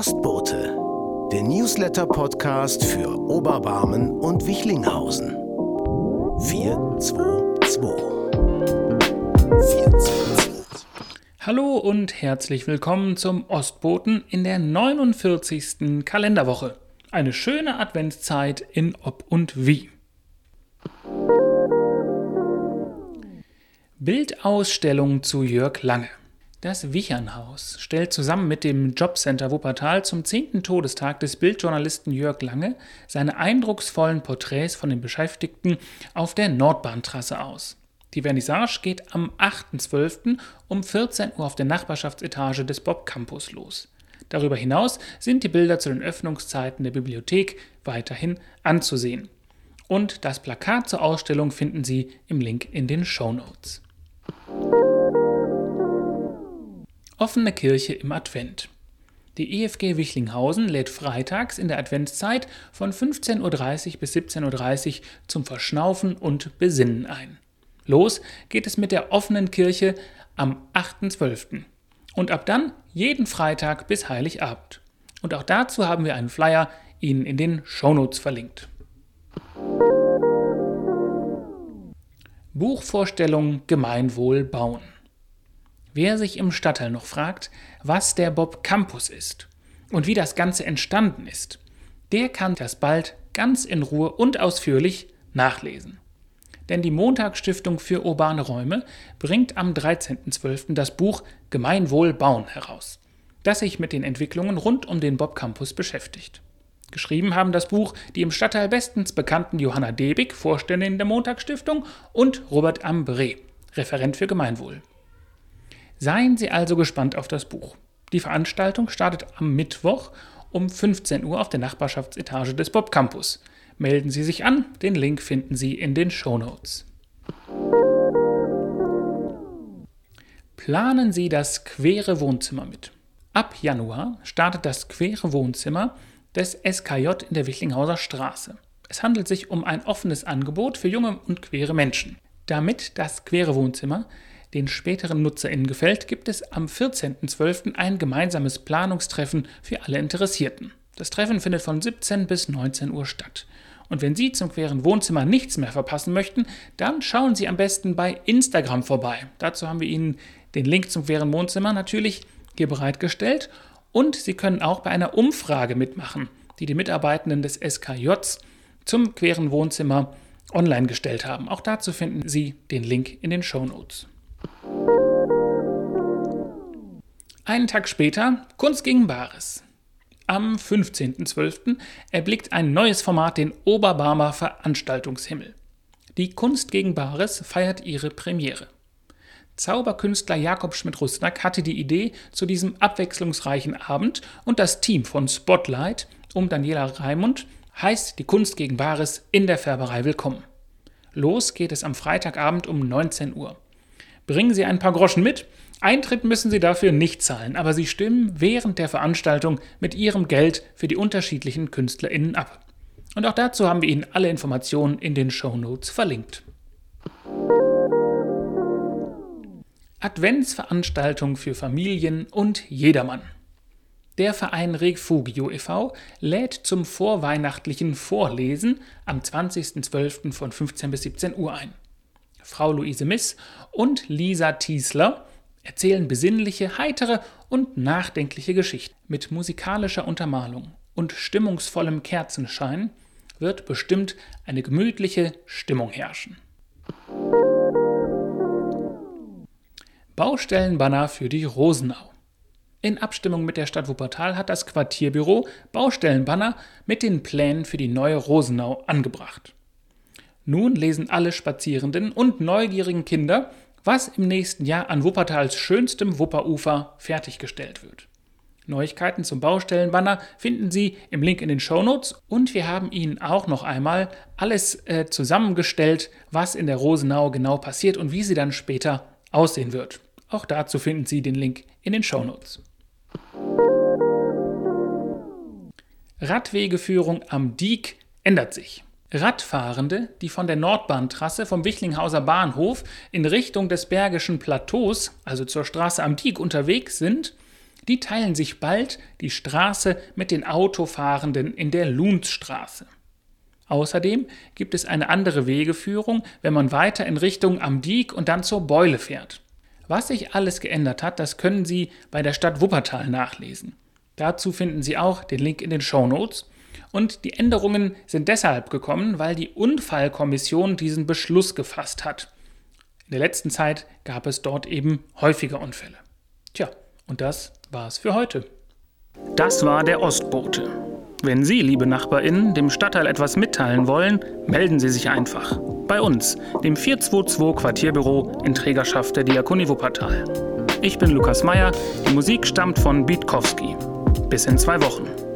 Ostbote, der Newsletter-Podcast für Oberbarmen und Wichlinghausen. 422. 422. Hallo und herzlich willkommen zum Ostboten in der 49. Kalenderwoche. Eine schöne Adventszeit in Ob und Wie. Bildausstellung zu Jörg Lange. Das Wichernhaus stellt zusammen mit dem Jobcenter Wuppertal zum 10. Todestag des Bildjournalisten Jörg Lange seine eindrucksvollen Porträts von den Beschäftigten auf der Nordbahntrasse aus. Die Vernissage geht am 8.12. um 14 Uhr auf der Nachbarschaftsetage des Bob Campus los. Darüber hinaus sind die Bilder zu den Öffnungszeiten der Bibliothek weiterhin anzusehen. Und das Plakat zur Ausstellung finden Sie im Link in den Show Notes. Offene Kirche im Advent. Die EFG Wichlinghausen lädt freitags in der Adventszeit von 15.30 Uhr bis 17.30 Uhr zum Verschnaufen und Besinnen ein. Los geht es mit der offenen Kirche am 8.12. Und ab dann jeden Freitag bis Heiligabend. Und auch dazu haben wir einen Flyer Ihnen in den Shownotes verlinkt. Buchvorstellung Gemeinwohl bauen. Wer sich im Stadtteil noch fragt, was der Bob Campus ist und wie das Ganze entstanden ist, der kann das bald ganz in Ruhe und ausführlich nachlesen. Denn die Montagsstiftung für urbane Räume bringt am 13.12. das Buch Gemeinwohl bauen heraus, das sich mit den Entwicklungen rund um den Bob Campus beschäftigt. Geschrieben haben das Buch die im Stadtteil bestens bekannten Johanna Debig, Vorständin der Montagsstiftung, und Robert Ambré, Referent für Gemeinwohl. Seien Sie also gespannt auf das Buch. Die Veranstaltung startet am Mittwoch um 15 Uhr auf der Nachbarschaftsetage des Bob Campus. Melden Sie sich an, den Link finden Sie in den Show Notes. Planen Sie das queere Wohnzimmer mit. Ab Januar startet das queere Wohnzimmer des SKJ in der Wichlinghauser Straße. Es handelt sich um ein offenes Angebot für junge und queere Menschen. Damit das queere Wohnzimmer den späteren NutzerInnen gefällt, gibt es am 14.12. ein gemeinsames Planungstreffen für alle Interessierten. Das Treffen findet von 17 bis 19 Uhr statt. Und wenn Sie zum queeren Wohnzimmer nichts mehr verpassen möchten, dann schauen Sie am besten bei Instagram vorbei. Dazu haben wir Ihnen den Link zum queeren Wohnzimmer natürlich hier bereitgestellt. Und Sie können auch bei einer Umfrage mitmachen, die die Mitarbeitenden des SKJs zum queeren Wohnzimmer online gestellt haben. Auch dazu finden Sie den Link in den Show Notes. Einen Tag später Kunst gegen Bares. Am 15.12. erblickt ein neues Format den Oberbarmer Veranstaltungshimmel. Die Kunst gegen Bares feiert ihre Premiere. Zauberkünstler Jakob Schmidt-Rustnack hatte die Idee zu diesem abwechslungsreichen Abend und das Team von Spotlight um Daniela Raimund heißt die Kunst gegen Bares in der Färberei willkommen. Los geht es am Freitagabend um 19 Uhr. Bringen Sie ein paar Groschen mit. Eintritt müssen Sie dafür nicht zahlen, aber Sie stimmen während der Veranstaltung mit Ihrem Geld für die unterschiedlichen KünstlerInnen ab. Und auch dazu haben wir Ihnen alle Informationen in den Show Notes verlinkt. Adventsveranstaltung für Familien und jedermann. Der Verein Regfugio e.V. lädt zum vorweihnachtlichen Vorlesen am 20.12. von 15 bis 17 Uhr ein. Frau Luise Miss und Lisa Tiesler erzählen besinnliche, heitere und nachdenkliche Geschichten. Mit musikalischer Untermalung und stimmungsvollem Kerzenschein wird bestimmt eine gemütliche Stimmung herrschen. Baustellenbanner für die Rosenau. In Abstimmung mit der Stadt Wuppertal hat das Quartierbüro Baustellenbanner mit den Plänen für die neue Rosenau angebracht. Nun lesen alle Spazierenden und neugierigen Kinder, was im nächsten Jahr an Wuppertals schönstem Wupperufer fertiggestellt wird. Neuigkeiten zum Baustellenbanner finden Sie im Link in den Shownotes und wir haben Ihnen auch noch einmal alles äh, zusammengestellt, was in der Rosenau genau passiert und wie sie dann später aussehen wird. Auch dazu finden Sie den Link in den Shownotes. Radwegeführung am Diek ändert sich. Radfahrende, die von der Nordbahntrasse vom Wichlinghauser Bahnhof in Richtung des Bergischen Plateaus, also zur Straße am Diek, unterwegs sind, Die teilen sich bald die Straße mit den Autofahrenden in der Lundsstraße. Außerdem gibt es eine andere Wegeführung, wenn man weiter in Richtung Am Diek und dann zur Beule fährt. Was sich alles geändert hat, das können Sie bei der Stadt Wuppertal nachlesen. Dazu finden Sie auch den Link in den Show Notes. Und die Änderungen sind deshalb gekommen, weil die Unfallkommission diesen Beschluss gefasst hat. In der letzten Zeit gab es dort eben häufiger Unfälle. Tja, und das war's für heute. Das war der Ostbote. Wenn Sie, liebe NachbarInnen, dem Stadtteil etwas mitteilen wollen, melden Sie sich einfach. Bei uns, dem 422 Quartierbüro in Trägerschaft der Diakonie Wuppertal. Ich bin Lukas Meyer, die Musik stammt von Bietkowski. Bis in zwei Wochen.